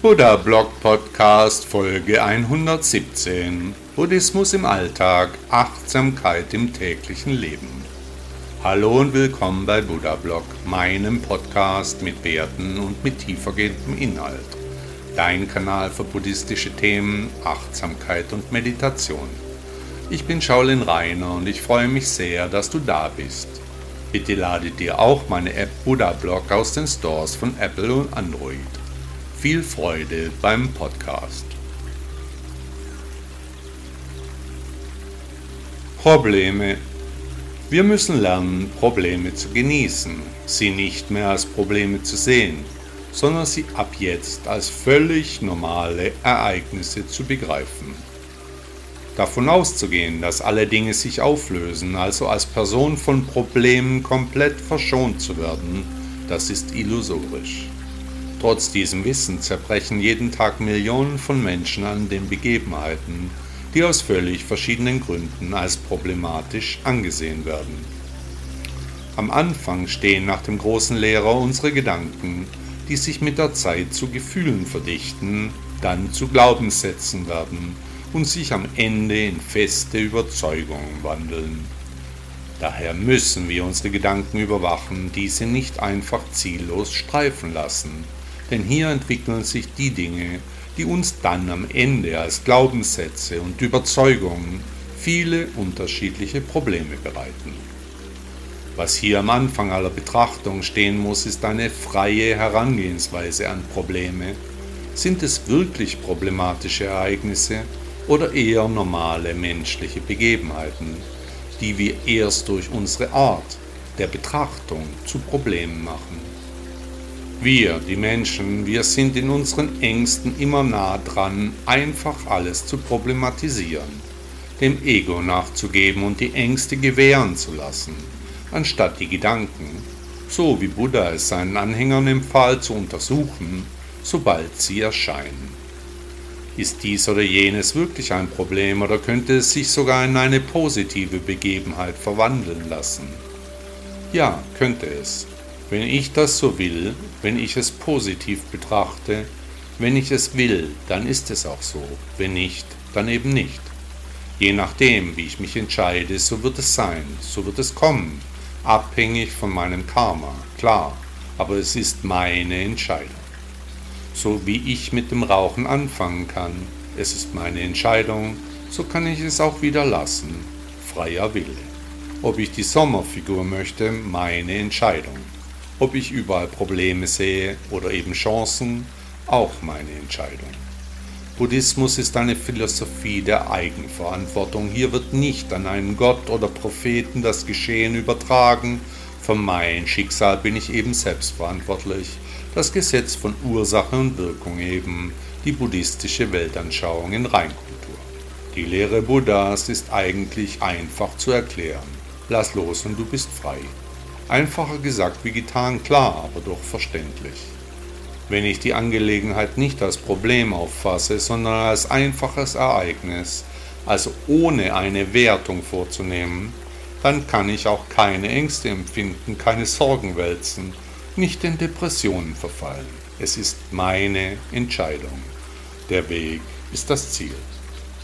Buddha Blog Podcast Folge 117 Buddhismus im Alltag, Achtsamkeit im täglichen Leben. Hallo und willkommen bei Buddha Blog, meinem Podcast mit Werten und mit tiefergehendem Inhalt. Dein Kanal für buddhistische Themen, Achtsamkeit und Meditation. Ich bin Shaolin Rainer und ich freue mich sehr, dass du da bist. Bitte lade dir auch meine App Buddha Blog aus den Stores von Apple und Android. Viel Freude beim Podcast. Probleme. Wir müssen lernen, Probleme zu genießen, sie nicht mehr als Probleme zu sehen, sondern sie ab jetzt als völlig normale Ereignisse zu begreifen. Davon auszugehen, dass alle Dinge sich auflösen, also als Person von Problemen komplett verschont zu werden, das ist illusorisch. Trotz diesem Wissen zerbrechen jeden Tag Millionen von Menschen an den Begebenheiten, die aus völlig verschiedenen Gründen als problematisch angesehen werden. Am Anfang stehen nach dem großen Lehrer unsere Gedanken, die sich mit der Zeit zu Gefühlen verdichten, dann zu Glaubenssätzen werden und sich am Ende in feste Überzeugungen wandeln. Daher müssen wir unsere Gedanken überwachen, diese nicht einfach ziellos streifen lassen, denn hier entwickeln sich die Dinge, die uns dann am Ende als Glaubenssätze und Überzeugungen viele unterschiedliche Probleme bereiten. Was hier am Anfang aller Betrachtung stehen muss, ist eine freie Herangehensweise an Probleme. Sind es wirklich problematische Ereignisse oder eher normale menschliche Begebenheiten, die wir erst durch unsere Art der Betrachtung zu Problemen machen? Wir, die Menschen, wir sind in unseren Ängsten immer nah dran, einfach alles zu problematisieren, dem Ego nachzugeben und die Ängste gewähren zu lassen, anstatt die Gedanken, so wie Buddha es seinen Anhängern empfahl, zu untersuchen, sobald sie erscheinen. Ist dies oder jenes wirklich ein Problem oder könnte es sich sogar in eine positive Begebenheit verwandeln lassen? Ja, könnte es. Wenn ich das so will, wenn ich es positiv betrachte, wenn ich es will, dann ist es auch so, wenn nicht, dann eben nicht. Je nachdem, wie ich mich entscheide, so wird es sein, so wird es kommen, abhängig von meinem Karma, klar, aber es ist meine Entscheidung. So wie ich mit dem Rauchen anfangen kann, es ist meine Entscheidung, so kann ich es auch wieder lassen, freier Wille. Ob ich die Sommerfigur möchte, meine Entscheidung. Ob ich überall Probleme sehe oder eben Chancen, auch meine Entscheidung. Buddhismus ist eine Philosophie der Eigenverantwortung. Hier wird nicht an einen Gott oder Propheten das Geschehen übertragen. Für mein Schicksal bin ich eben selbst verantwortlich. Das Gesetz von Ursache und Wirkung eben, die buddhistische Weltanschauung in Reinkultur. Die Lehre Buddhas ist eigentlich einfach zu erklären. Lass los und du bist frei. Einfacher gesagt wie getan, klar, aber doch verständlich. Wenn ich die Angelegenheit nicht als Problem auffasse, sondern als einfaches Ereignis, also ohne eine Wertung vorzunehmen, dann kann ich auch keine Ängste empfinden, keine Sorgen wälzen, nicht in Depressionen verfallen. Es ist meine Entscheidung. Der Weg ist das Ziel.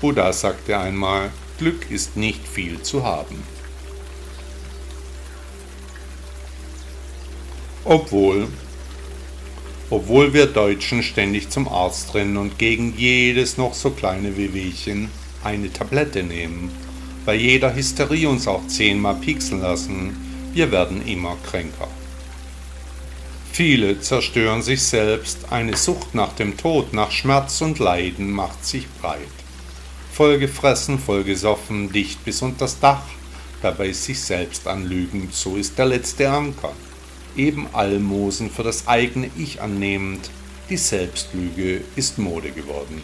Buddha sagte einmal, Glück ist nicht viel zu haben. Obwohl, obwohl wir Deutschen ständig zum Arzt rennen und gegen jedes noch so kleine Wehwehchen eine Tablette nehmen, bei jeder Hysterie uns auch zehnmal pieksen lassen, wir werden immer kränker. Viele zerstören sich selbst, eine Sucht nach dem Tod, nach Schmerz und Leiden macht sich breit. Vollgefressen, vollgesoffen, dicht bis unters Dach, dabei sich selbst anlügend, so ist der letzte Anker eben Almosen für das eigene Ich annehmend, Die Selbstlüge ist Mode geworden.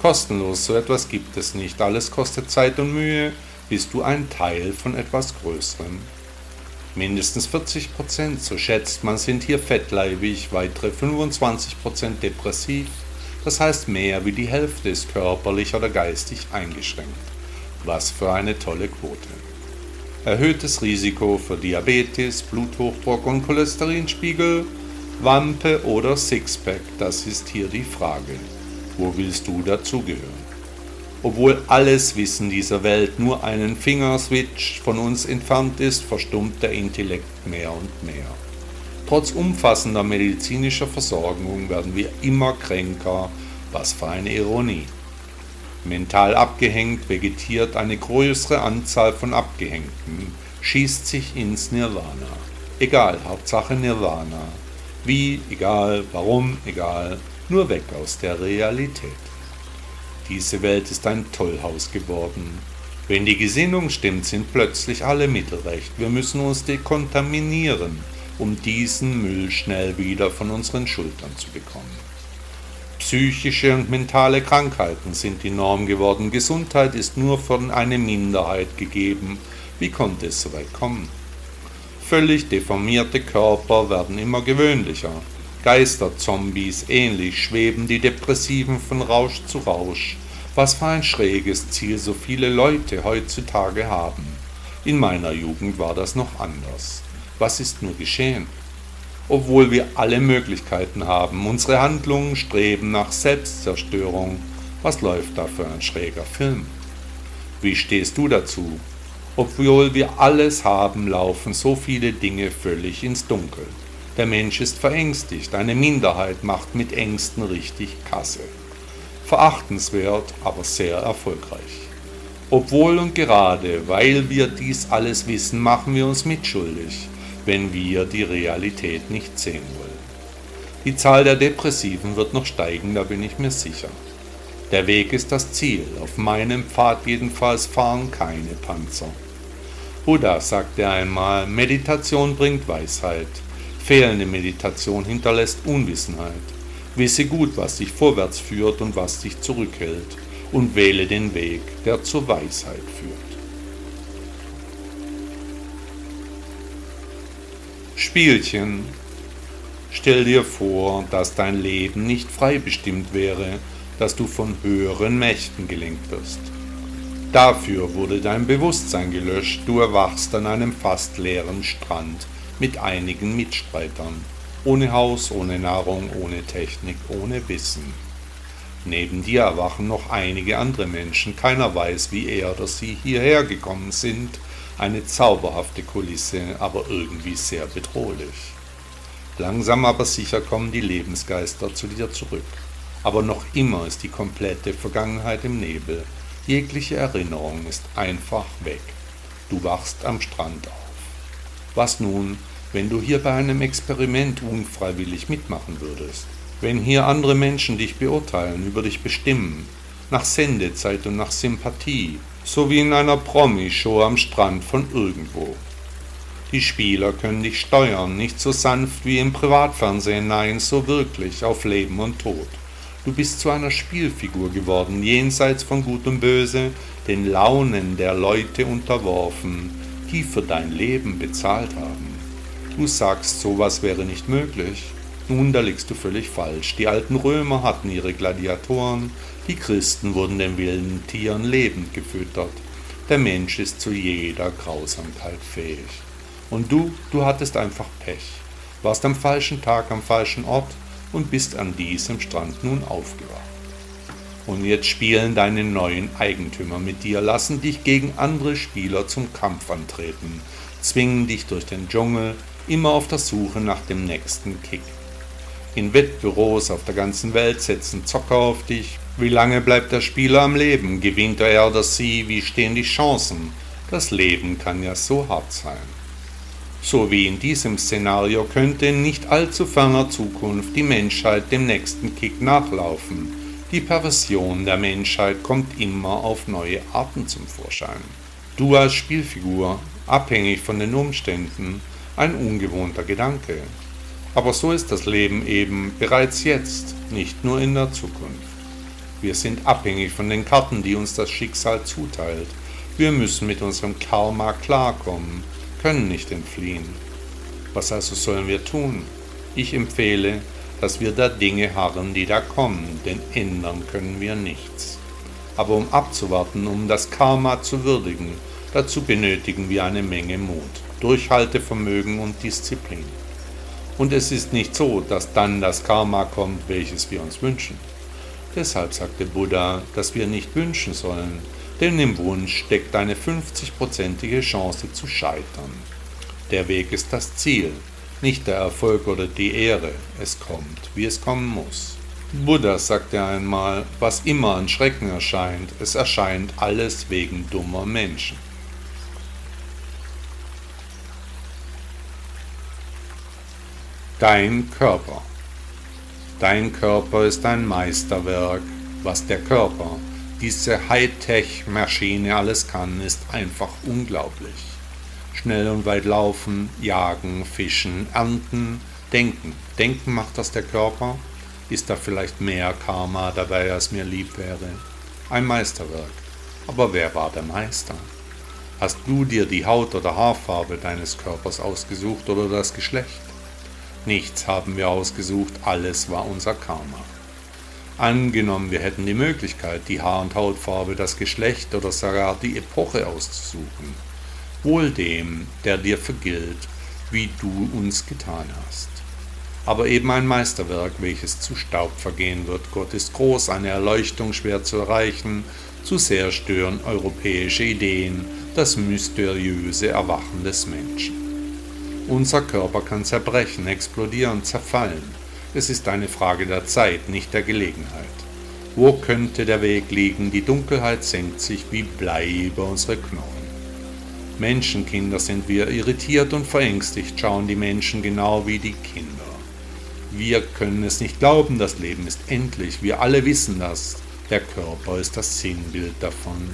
Kostenlos, so etwas gibt es nicht. Alles kostet Zeit und Mühe. Bist du ein Teil von etwas Größerem? Mindestens 40 Prozent, so schätzt man, sind hier fettleibig, weitere 25 Prozent depressiv. Das heißt, mehr wie die Hälfte ist körperlich oder geistig eingeschränkt. Was für eine tolle Quote. Erhöhtes Risiko für Diabetes, Bluthochdruck und Cholesterinspiegel, Wampe oder Sixpack, das ist hier die Frage. Wo willst du dazugehören? Obwohl alles Wissen dieser Welt nur einen Fingerswitch von uns entfernt ist, verstummt der Intellekt mehr und mehr. Trotz umfassender medizinischer Versorgung werden wir immer kränker, was für eine Ironie. Mental abgehängt vegetiert eine größere Anzahl von Abgehängten, schießt sich ins Nirvana. Egal, Hauptsache Nirvana. Wie, egal, warum, egal, nur weg aus der Realität. Diese Welt ist ein Tollhaus geworden. Wenn die Gesinnung stimmt, sind plötzlich alle Mittel recht. Wir müssen uns dekontaminieren, um diesen Müll schnell wieder von unseren Schultern zu bekommen. Psychische und mentale Krankheiten sind die Norm geworden. Gesundheit ist nur von einer Minderheit gegeben. Wie konnte es so weit kommen? Völlig deformierte Körper werden immer gewöhnlicher. Geisterzombies ähnlich schweben die Depressiven von Rausch zu Rausch. Was für ein schräges Ziel so viele Leute heutzutage haben. In meiner Jugend war das noch anders. Was ist nur geschehen? Obwohl wir alle Möglichkeiten haben, unsere Handlungen streben nach Selbstzerstörung. Was läuft da für ein schräger Film? Wie stehst du dazu? Obwohl wir alles haben, laufen so viele Dinge völlig ins Dunkel. Der Mensch ist verängstigt, eine Minderheit macht mit Ängsten richtig Kasse. Verachtenswert, aber sehr erfolgreich. Obwohl und gerade, weil wir dies alles wissen, machen wir uns mitschuldig, wenn wir die Realität nicht sehen wollen. Die Zahl der Depressiven wird noch steigen, da bin ich mir sicher. Der Weg ist das Ziel, auf meinem Pfad jedenfalls fahren keine Panzer. Buddha sagte einmal, Meditation bringt Weisheit, Fehlende Meditation hinterlässt Unwissenheit. Wisse gut, was dich vorwärts führt und was dich zurückhält, und wähle den Weg, der zur Weisheit führt. Spielchen. Stell dir vor, dass dein Leben nicht frei bestimmt wäre, dass du von höheren Mächten gelenkt wirst. Dafür wurde dein Bewusstsein gelöscht, du erwachst an einem fast leeren Strand mit einigen Mitstreitern, ohne Haus, ohne Nahrung, ohne Technik, ohne Wissen. Neben dir erwachen noch einige andere Menschen, keiner weiß, wie er oder sie hierher gekommen sind, eine zauberhafte Kulisse, aber irgendwie sehr bedrohlich. Langsam aber sicher kommen die Lebensgeister zu dir zurück, aber noch immer ist die komplette Vergangenheit im Nebel, jegliche Erinnerung ist einfach weg. Du wachst am Strand auf. Was nun, wenn du hier bei einem Experiment unfreiwillig mitmachen würdest? Wenn hier andere Menschen dich beurteilen, über dich bestimmen, nach Sendezeit und nach Sympathie, so wie in einer Promi-Show am Strand von irgendwo. Die Spieler können dich steuern, nicht so sanft wie im Privatfernsehen, nein, so wirklich auf Leben und Tod. Du bist zu einer Spielfigur geworden, jenseits von Gut und Böse, den Launen der Leute unterworfen, die für dein Leben bezahlt haben. Du sagst, sowas wäre nicht möglich. Nun, da liegst du völlig falsch. Die alten Römer hatten ihre Gladiatoren, die Christen wurden den wilden Tieren lebend gefüttert. Der Mensch ist zu jeder Grausamkeit fähig. Und du, du hattest einfach Pech, warst am falschen Tag am falschen Ort und bist an diesem Strand nun aufgewacht. Und jetzt spielen deine neuen Eigentümer mit dir, lassen dich gegen andere Spieler zum Kampf antreten, zwingen dich durch den Dschungel, immer auf der Suche nach dem nächsten Kick. In Wettbüros auf der ganzen Welt setzen Zocker auf dich. Wie lange bleibt der Spieler am Leben? Gewinnt er oder sie? Wie stehen die Chancen? Das Leben kann ja so hart sein. So wie in diesem Szenario könnte in nicht allzu ferner Zukunft die Menschheit dem nächsten Kick nachlaufen die Perversion der Menschheit kommt immer auf neue Arten zum Vorschein. Du als Spielfigur, abhängig von den Umständen, ein ungewohnter Gedanke. Aber so ist das Leben eben bereits jetzt, nicht nur in der Zukunft. Wir sind abhängig von den Karten, die uns das Schicksal zuteilt. Wir müssen mit unserem Karma klarkommen, können nicht entfliehen. Was also sollen wir tun? Ich empfehle, dass wir da Dinge harren, die da kommen, denn ändern können wir nichts. Aber um abzuwarten, um das Karma zu würdigen, dazu benötigen wir eine Menge Mut, Durchhaltevermögen und Disziplin. Und es ist nicht so, dass dann das Karma kommt, welches wir uns wünschen. Deshalb sagte Buddha, dass wir nicht wünschen sollen, denn im Wunsch steckt eine 50-prozentige Chance zu scheitern. Der Weg ist das Ziel, nicht der Erfolg oder die Ehre. Es kommt, wie es kommen muss. Buddha sagte einmal, was immer an Schrecken erscheint, es erscheint alles wegen dummer Menschen. Dein Körper. Dein Körper ist ein Meisterwerk. Was der Körper, diese Hightech-Maschine alles kann, ist einfach unglaublich. Schnell und weit laufen, jagen, fischen, ernten, denken. Denken macht das der Körper? Ist da vielleicht mehr Karma dabei, als mir lieb wäre? Ein Meisterwerk. Aber wer war der Meister? Hast du dir die Haut oder Haarfarbe deines Körpers ausgesucht oder das Geschlecht? Nichts haben wir ausgesucht, alles war unser Karma. Angenommen, wir hätten die Möglichkeit, die Haar- und Hautfarbe, das Geschlecht oder sogar die Epoche auszusuchen. Wohl dem, der dir vergilt, wie du uns getan hast. Aber eben ein Meisterwerk, welches zu Staub vergehen wird. Gott ist groß, eine Erleuchtung schwer zu erreichen, zu sehr stören europäische Ideen, das mysteriöse Erwachen des Menschen. Unser Körper kann zerbrechen, explodieren, zerfallen. Es ist eine Frage der Zeit, nicht der Gelegenheit. Wo könnte der Weg liegen? Die Dunkelheit senkt sich wie Blei über unsere Knochen. Menschenkinder sind wir, irritiert und verängstigt schauen die Menschen genau wie die Kinder. Wir können es nicht glauben, das Leben ist endlich, wir alle wissen das. Der Körper ist das Sinnbild davon.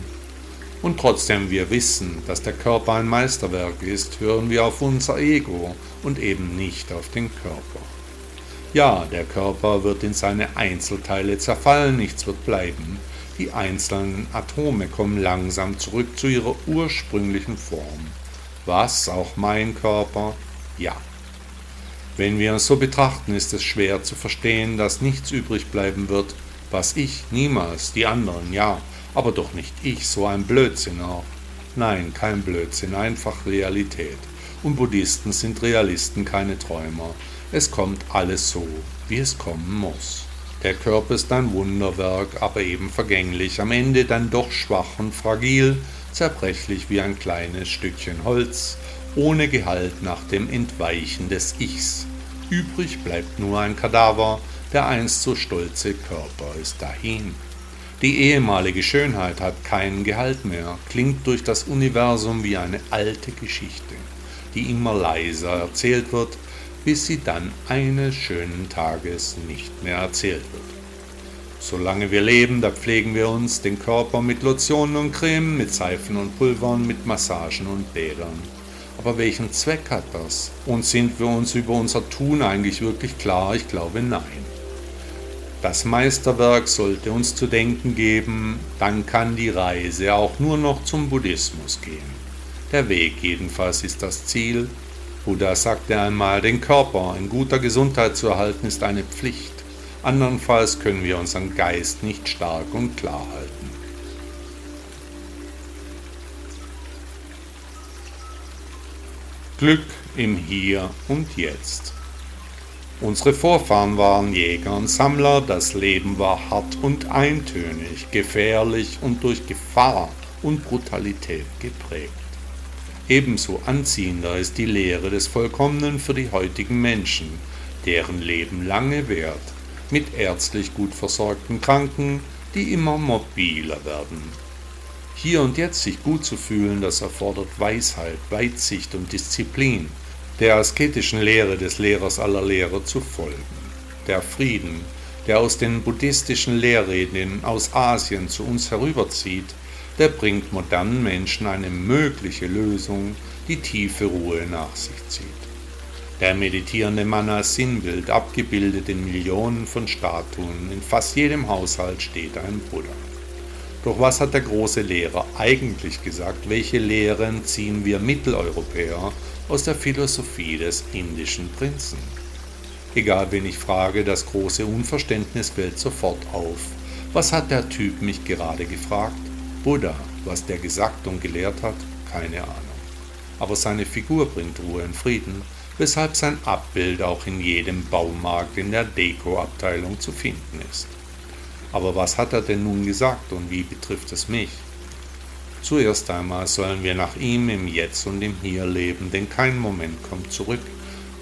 Und trotzdem wir wissen, dass der Körper ein Meisterwerk ist, hören wir auf unser Ego und eben nicht auf den Körper. Ja, der Körper wird in seine Einzelteile zerfallen, nichts wird bleiben. Die einzelnen Atome kommen langsam zurück zu ihrer ursprünglichen Form. Was, auch mein Körper? Ja. Wenn wir es so betrachten, ist es schwer zu verstehen, dass nichts übrig bleiben wird, was ich niemals, die anderen, ja, aber doch nicht ich, so ein Blödsinn auch. Nein, kein Blödsinn, einfach Realität. Und Buddhisten sind Realisten, keine Träumer. Es kommt alles so, wie es kommen muss. Der Körper ist ein Wunderwerk, aber eben vergänglich, am Ende dann doch schwach und fragil, zerbrechlich wie ein kleines Stückchen Holz, ohne Gehalt nach dem Entweichen des Ichs. Übrig bleibt nur ein Kadaver, der einst so stolze Körper ist dahin. Die ehemalige Schönheit hat keinen Gehalt mehr, klingt durch das Universum wie eine alte Geschichte, die immer leiser erzählt wird, bis sie dann eines schönen Tages nicht mehr erzählt wird. Solange wir leben, da pflegen wir uns den Körper mit Lotionen und Cremen, mit Seifen und Pulvern, mit Massagen und Bädern. Aber welchen Zweck hat das? Und sind wir uns über unser Tun eigentlich wirklich klar? Ich glaube nein. Das Meisterwerk sollte uns zu denken geben, dann kann die Reise auch nur noch zum Buddhismus gehen. Der Weg jedenfalls ist das Ziel. Buddha sagte einmal, den Körper in guter Gesundheit zu erhalten ist eine Pflicht. Andernfalls können wir unseren Geist nicht stark und klar halten. Glück im Hier und Jetzt. Unsere Vorfahren waren Jäger und Sammler, das Leben war hart und eintönig, gefährlich und durch Gefahr und Brutalität geprägt. Ebenso anziehender ist die Lehre des Vollkommenen für die heutigen Menschen, deren Leben lange währt, mit ärztlich gut versorgten Kranken, die immer mobiler werden. Hier und jetzt sich gut zu fühlen, das erfordert Weisheit, Weitsicht und Disziplin, der asketischen Lehre des Lehrers aller Lehrer zu folgen. Der Frieden, der aus den buddhistischen Lehrreden aus Asien zu uns herüberzieht, der bringt modernen Menschen eine mögliche Lösung, die tiefe Ruhe nach sich zieht. Der meditierende Mann als Sinnbild, abgebildet in Millionen von Statuen, in fast jedem Haushalt steht ein Buddha. Doch was hat der große Lehrer eigentlich gesagt? Welche Lehren ziehen wir Mitteleuropäer aus der Philosophie des indischen Prinzen? Egal wen ich frage, das große Unverständnis fällt sofort auf. Was hat der Typ mich gerade gefragt? Buddha, was der gesagt und gelehrt hat, keine Ahnung. Aber seine Figur bringt Ruhe und Frieden, weshalb sein Abbild auch in jedem Baumarkt in der Dekoabteilung zu finden ist. Aber was hat er denn nun gesagt und wie betrifft es mich? Zuerst einmal sollen wir nach ihm im Jetzt und im Hier leben, denn kein Moment kommt zurück.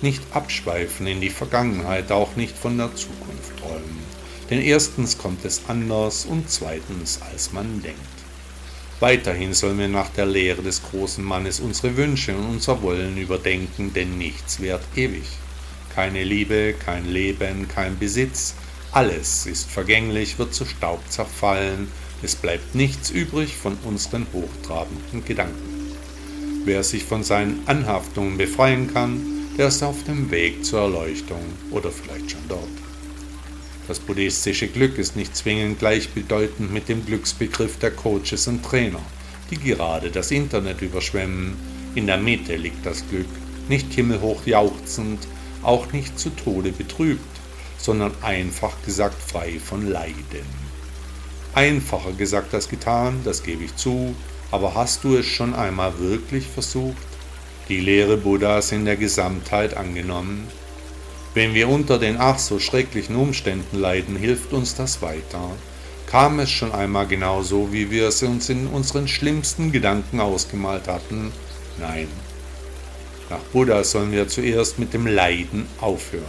Nicht abschweifen in die Vergangenheit, auch nicht von der Zukunft träumen. Denn erstens kommt es anders und zweitens, als man denkt. Weiterhin sollen wir nach der Lehre des großen Mannes unsere Wünsche und unser Wollen überdenken, denn nichts währt ewig. Keine Liebe, kein Leben, kein Besitz, alles ist vergänglich, wird zu Staub zerfallen, es bleibt nichts übrig von unseren hochtrabenden Gedanken. Wer sich von seinen Anhaftungen befreien kann, der ist auf dem Weg zur Erleuchtung oder vielleicht schon dort. Das buddhistische Glück ist nicht zwingend gleichbedeutend mit dem Glücksbegriff der Coaches und Trainer, die gerade das Internet überschwemmen. In der Mitte liegt das Glück, nicht himmelhoch jauchzend, auch nicht zu Tode betrübt, sondern einfach gesagt frei von Leiden. Einfacher gesagt als getan, das gebe ich zu, aber hast du es schon einmal wirklich versucht? Die Lehre Buddhas in der Gesamtheit angenommen? Wenn wir unter den ach so schrecklichen Umständen leiden, hilft uns das weiter. Kam es schon einmal genau so, wie wir es uns in unseren schlimmsten Gedanken ausgemalt hatten? Nein. Nach Buddha sollen wir zuerst mit dem Leiden aufhören.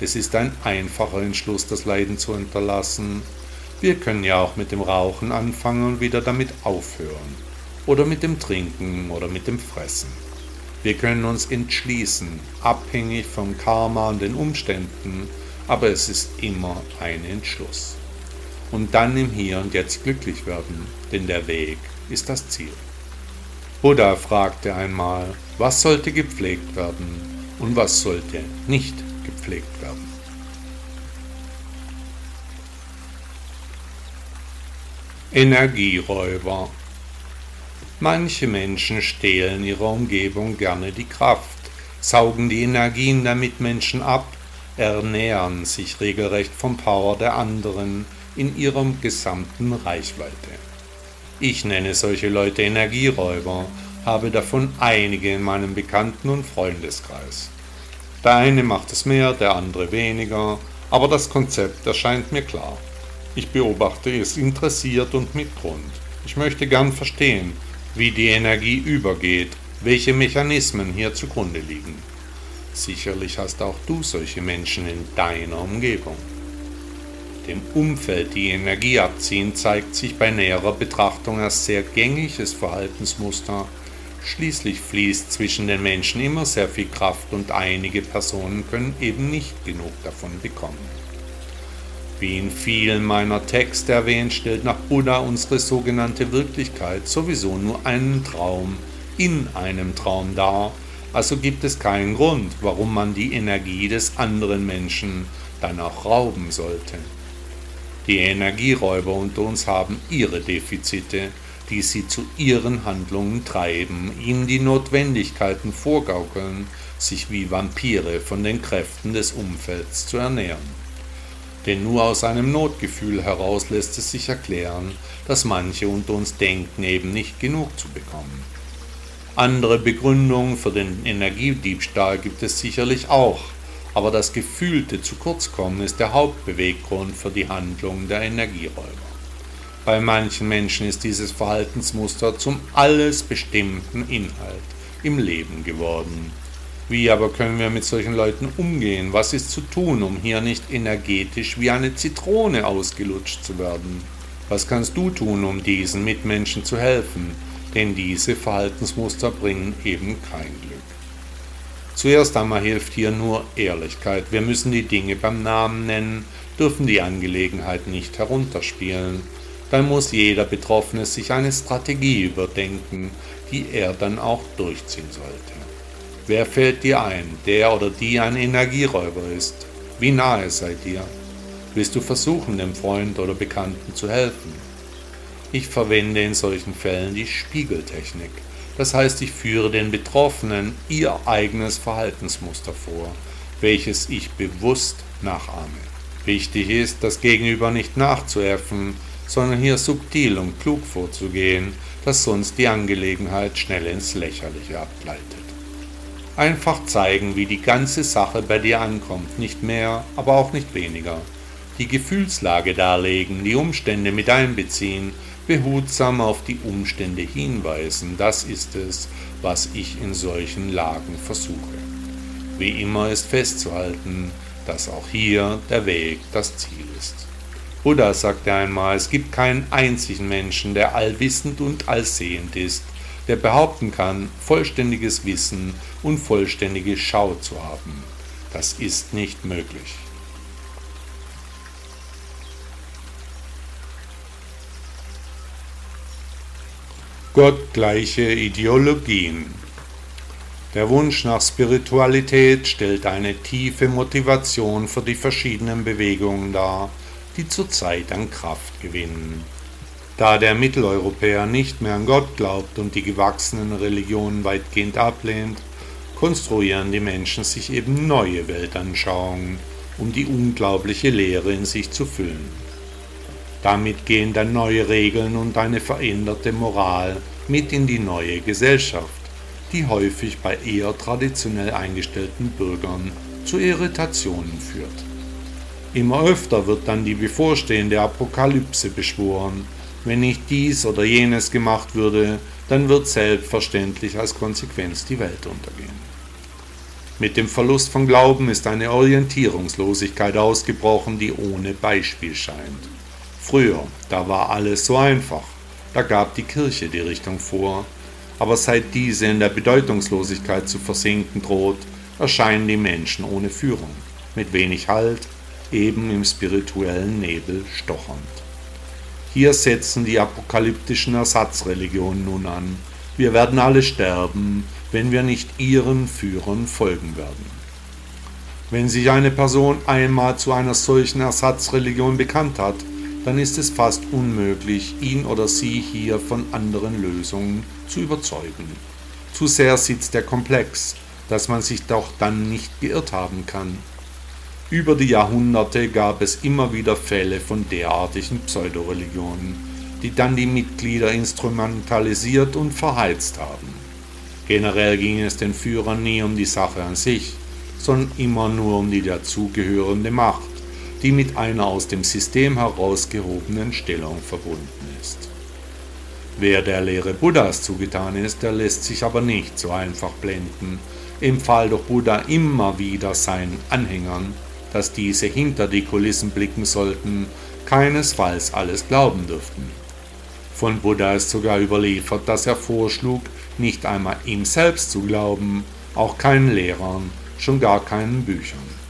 Es ist ein einfacher Entschluss, das Leiden zu unterlassen. Wir können ja auch mit dem Rauchen anfangen und wieder damit aufhören. Oder mit dem Trinken oder mit dem Fressen. Wir können uns entschließen, abhängig vom Karma und den Umständen, aber es ist immer ein Entschluss. Und dann im Hier und Jetzt glücklich werden, denn der Weg ist das Ziel. Buddha fragte einmal, was sollte gepflegt werden und was sollte nicht gepflegt werden. Energieräuber Manche Menschen stehlen ihrer Umgebung gerne die Kraft, saugen die Energien der Mitmenschen ab, ernähren sich regelrecht vom Power der anderen in ihrem gesamten Reichweite. Ich nenne solche Leute Energieräuber, habe davon einige in meinem Bekannten- und Freundeskreis. Der eine macht es mehr, der andere weniger, aber das Konzept erscheint mir klar. Ich beobachte es interessiert und mit Grund. Ich möchte gern verstehen, wie die Energie übergeht, welche Mechanismen hier zugrunde liegen. Sicherlich hast auch du solche Menschen in deiner Umgebung. Dem Umfeld die Energie abziehen zeigt sich bei näherer Betrachtung als sehr gängiges Verhaltensmuster, Schließlich fließt zwischen den Menschen immer sehr viel Kraft und einige Personen können eben nicht genug davon bekommen. Wie in vielen meiner Texte erwähnt, stellt nach Buddha unsere sogenannte Wirklichkeit sowieso nur einen Traum in einem Traum dar, also gibt es keinen Grund, warum man die Energie des anderen Menschen dann auch rauben sollte. Die Energieräuber unter uns haben ihre Defizite, die sie zu ihren Handlungen treiben, ihnen die Notwendigkeiten vorgaukeln, sich wie Vampire von den Kräften des Umfelds zu ernähren. Denn nur aus einem Notgefühl heraus lässt es sich erklären, dass manche unter uns denken, eben nicht genug zu bekommen. Andere Begründungen für den Energiediebstahl gibt es sicherlich auch, aber das gefühlte zu kurz kommen ist der Hauptbeweggrund für die Handlung der Energieräuber. Bei manchen Menschen ist dieses Verhaltensmuster zum alles bestimmten Inhalt im Leben geworden. Wie aber können wir mit solchen Leuten umgehen? Was ist zu tun, um hier nicht energetisch wie eine Zitrone ausgelutscht zu werden? Was kannst du tun, um diesen Mitmenschen zu helfen? Denn diese Verhaltensmuster bringen eben kein Glück. Zuerst einmal hilft hier nur Ehrlichkeit. Wir müssen die Dinge beim Namen nennen, dürfen die Angelegenheit nicht herunterspielen dann muss jeder Betroffene sich eine Strategie überdenken, die er dann auch durchziehen sollte. Wer fällt dir ein, der oder die ein Energieräuber ist? Wie nahe seid ihr? Willst du versuchen, dem Freund oder Bekannten zu helfen? Ich verwende in solchen Fällen die Spiegeltechnik. Das heißt, ich führe den Betroffenen ihr eigenes Verhaltensmuster vor, welches ich bewusst nachahme. Wichtig ist, das Gegenüber nicht nachzuäffen, sondern hier subtil und klug vorzugehen, dass sonst die Angelegenheit schnell ins Lächerliche abgleitet. Einfach zeigen, wie die ganze Sache bei dir ankommt, nicht mehr, aber auch nicht weniger. Die Gefühlslage darlegen, die Umstände mit einbeziehen, behutsam auf die Umstände hinweisen, das ist es, was ich in solchen Lagen versuche. Wie immer ist festzuhalten, dass auch hier der Weg das Ziel ist. Buddha sagte einmal, es gibt keinen einzigen Menschen, der allwissend und allsehend ist, der behaupten kann, vollständiges Wissen und vollständige Schau zu haben. Das ist nicht möglich. Gottgleiche Ideologien. Der Wunsch nach Spiritualität stellt eine tiefe Motivation für die verschiedenen Bewegungen dar, die zurzeit an Kraft gewinnen. Da der Mitteleuropäer nicht mehr an Gott glaubt und die gewachsenen Religionen weitgehend ablehnt, konstruieren die Menschen sich eben neue Weltanschauungen, um die unglaubliche Lehre in sich zu füllen. Damit gehen dann neue Regeln und eine veränderte Moral mit in die neue Gesellschaft, die häufig bei eher traditionell eingestellten Bürgern zu Irritationen führt. Immer öfter wird dann die bevorstehende Apokalypse beschworen. Wenn nicht dies oder jenes gemacht würde, dann wird selbstverständlich als Konsequenz die Welt untergehen. Mit dem Verlust von Glauben ist eine Orientierungslosigkeit ausgebrochen, die ohne Beispiel scheint. Früher, da war alles so einfach. Da gab die Kirche die Richtung vor. Aber seit diese in der Bedeutungslosigkeit zu versinken droht, erscheinen die Menschen ohne Führung, mit wenig Halt, eben im spirituellen Nebel stochernd. Hier setzen die apokalyptischen Ersatzreligionen nun an. Wir werden alle sterben, wenn wir nicht ihren Führern folgen werden. Wenn sich eine Person einmal zu einer solchen Ersatzreligion bekannt hat, dann ist es fast unmöglich, ihn oder sie hier von anderen Lösungen zu überzeugen. Zu sehr sitzt der Komplex, dass man sich doch dann nicht geirrt haben kann. Über die Jahrhunderte gab es immer wieder Fälle von derartigen Pseudoreligionen, die dann die Mitglieder instrumentalisiert und verheizt haben. Generell ging es den Führern nie um die Sache an sich, sondern immer nur um die dazugehörende Macht die mit einer aus dem System herausgehobenen Stellung verbunden ist. Wer der Lehre Buddhas zugetan ist, der lässt sich aber nicht so einfach blenden, empfahl doch Buddha immer wieder seinen Anhängern, dass diese hinter die Kulissen blicken sollten, keinesfalls alles glauben dürften. Von Buddha ist sogar überliefert, dass er vorschlug, nicht einmal ihm selbst zu glauben, auch keinen Lehrern, schon gar keinen Büchern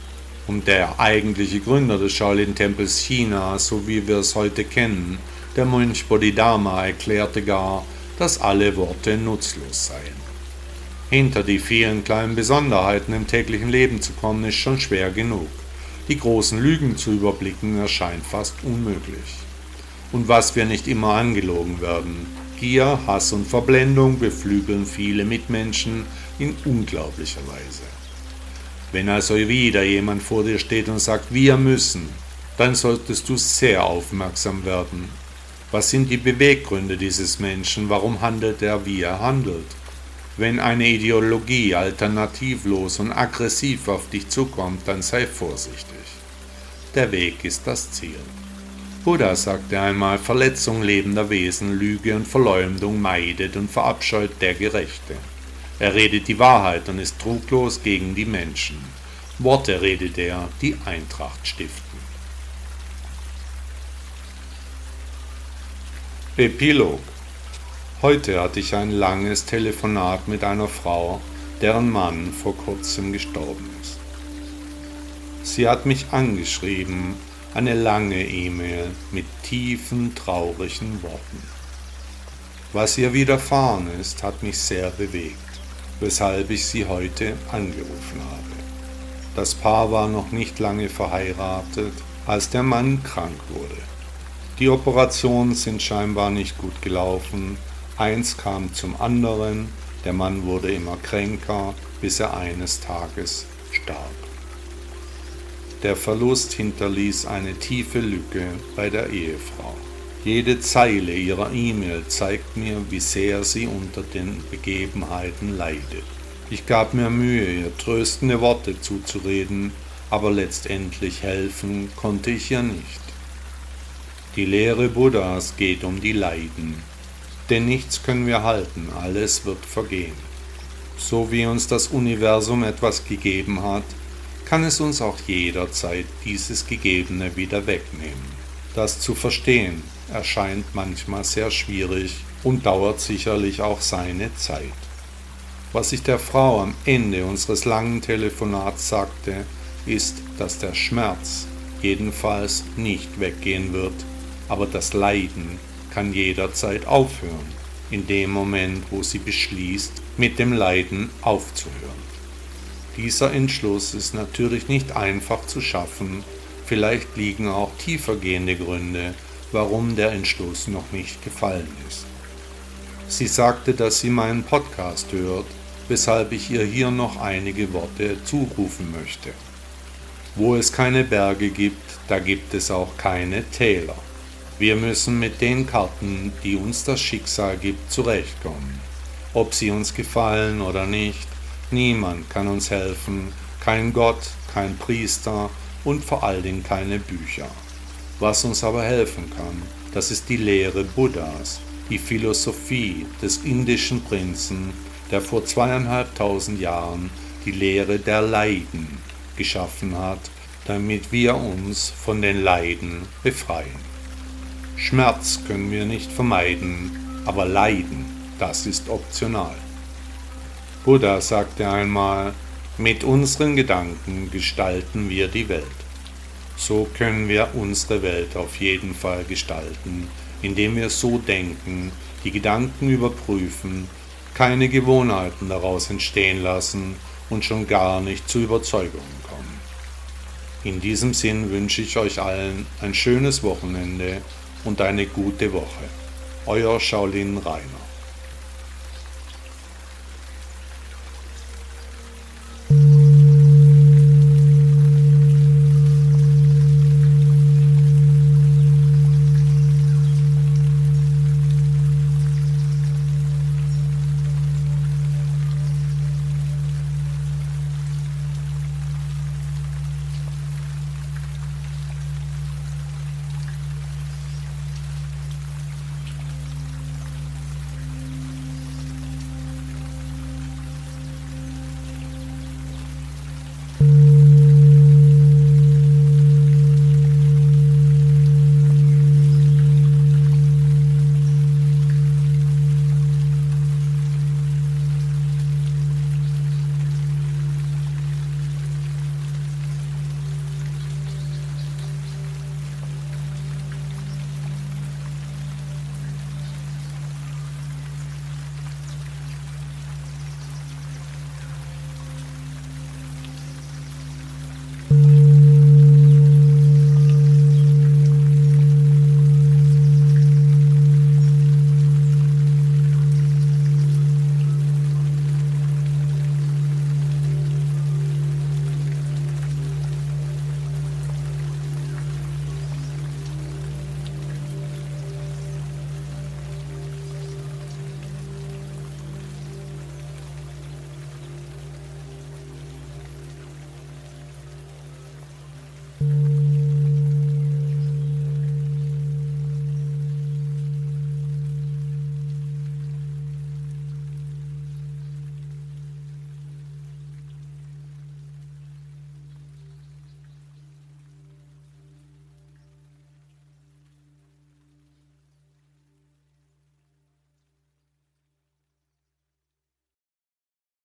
und der eigentliche Gründer des Shaolin-Tempels China, so wie wir es heute kennen, der Mönch Bodhidharma, erklärte gar, dass alle Worte nutzlos seien. Hinter die vielen kleinen Besonderheiten im täglichen Leben zu kommen, ist schon schwer genug. Die großen Lügen zu überblicken erscheint fast unmöglich. Und was wir nicht immer angelogen werden, Gier, Hass und Verblendung beflügeln viele Mitmenschen in unglaublicher Weise. Wenn also wieder jemand vor dir steht und sagt, wir müssen, dann solltest du sehr aufmerksam werden. Was sind die Beweggründe dieses Menschen? Warum handelt er, wie er handelt? Wenn eine Ideologie alternativlos und aggressiv auf dich zukommt, dann sei vorsichtig. Der Weg ist das Ziel. Buddha sagte einmal, Verletzung lebender Wesen, Lüge und Verleumdung meidet und verabscheut der Gerechte. Er redet die Wahrheit und ist truglos gegen die Menschen. Worte redet er, die Eintracht stiften. Epilog Heute hatte ich ein langes Telefonat mit einer Frau, deren Mann vor kurzem gestorben ist. Sie hat mich angeschrieben, eine lange E-Mail mit tiefen, traurigen Worten. Was ihr widerfahren ist, hat mich sehr bewegt. weshalb ich Sie heute angerufen habe. Das Paar war noch nicht lange verheiratet, als der Mann krank wurde. Die Operationen sind scheinbar nicht gut gelaufen, eins kam zum anderen, der Mann wurde immer kränker, bis er eines Tages starb. Der Verlust hinterließ eine tiefe Lücke bei der Ehefrau. Jede Zeile ihrer E-Mail zeigt mir, wie sehr sie unter den Begebenheiten leidet. Ich gab mir Mühe, ihr tröstende Worte zuzureden, aber letztendlich helfen konnte ich ihr nicht. Die Lehre Buddhas geht um die Leiden, denn nichts können wir halten, alles wird vergehen. So wie uns das Universum etwas gegeben hat, kann es uns auch jederzeit dieses Gegebene wieder wegnehmen. Das zu verstehen erscheint manchmal sehr schwierig und dauert sicherlich auch seine Zeit. Was ich der Frau am Ende unseres langen Telefonats sagte, ist, dass der Schmerz jedenfalls nicht weggehen wird, aber das Leiden kann jederzeit aufhören, in dem Moment, wo sie beschließt, mit dem Leiden aufzuhören. Dieser Entschluss ist natürlich nicht einfach zu schaffen, vielleicht liegen auch tiefergehende Gründe, warum der Entschluss noch nicht gefallen ist. Sie sagte, dass sie meinen Podcast hört, weshalb ich ihr hier noch einige Worte zurufen möchte. Wo es keine Berge gibt, da gibt es auch keine Täler. Wir müssen mit den Karten, die uns das Schicksal gibt, zurechtkommen. Ob sie uns gefallen oder nicht, Niemand kann uns helfen, kein Gott, kein Priester und vor allen Dingen keine Bücher. Was uns aber helfen kann, das ist die Lehre Buddhas, die Philosophie des indischen Prinzen, der vor zweieinhalbtausend Jahren die Lehre der Leiden geschaffen hat, damit wir uns von den Leiden befreien. Schmerz können wir nicht vermeiden, aber Leiden, das ist optional. Buddha sagte einmal, mit unseren Gedanken gestalten wir die Welt. So können wir unsere Welt auf jeden Fall gestalten, indem wir so denken, die Gedanken überprüfen, keine Gewohnheiten daraus entstehen lassen und schon gar nicht zu Überzeugungen kommen. In diesem Sinn wünsche ich euch allen ein schönes Wochenende und eine gute Woche. Euer Shaolin Rainer.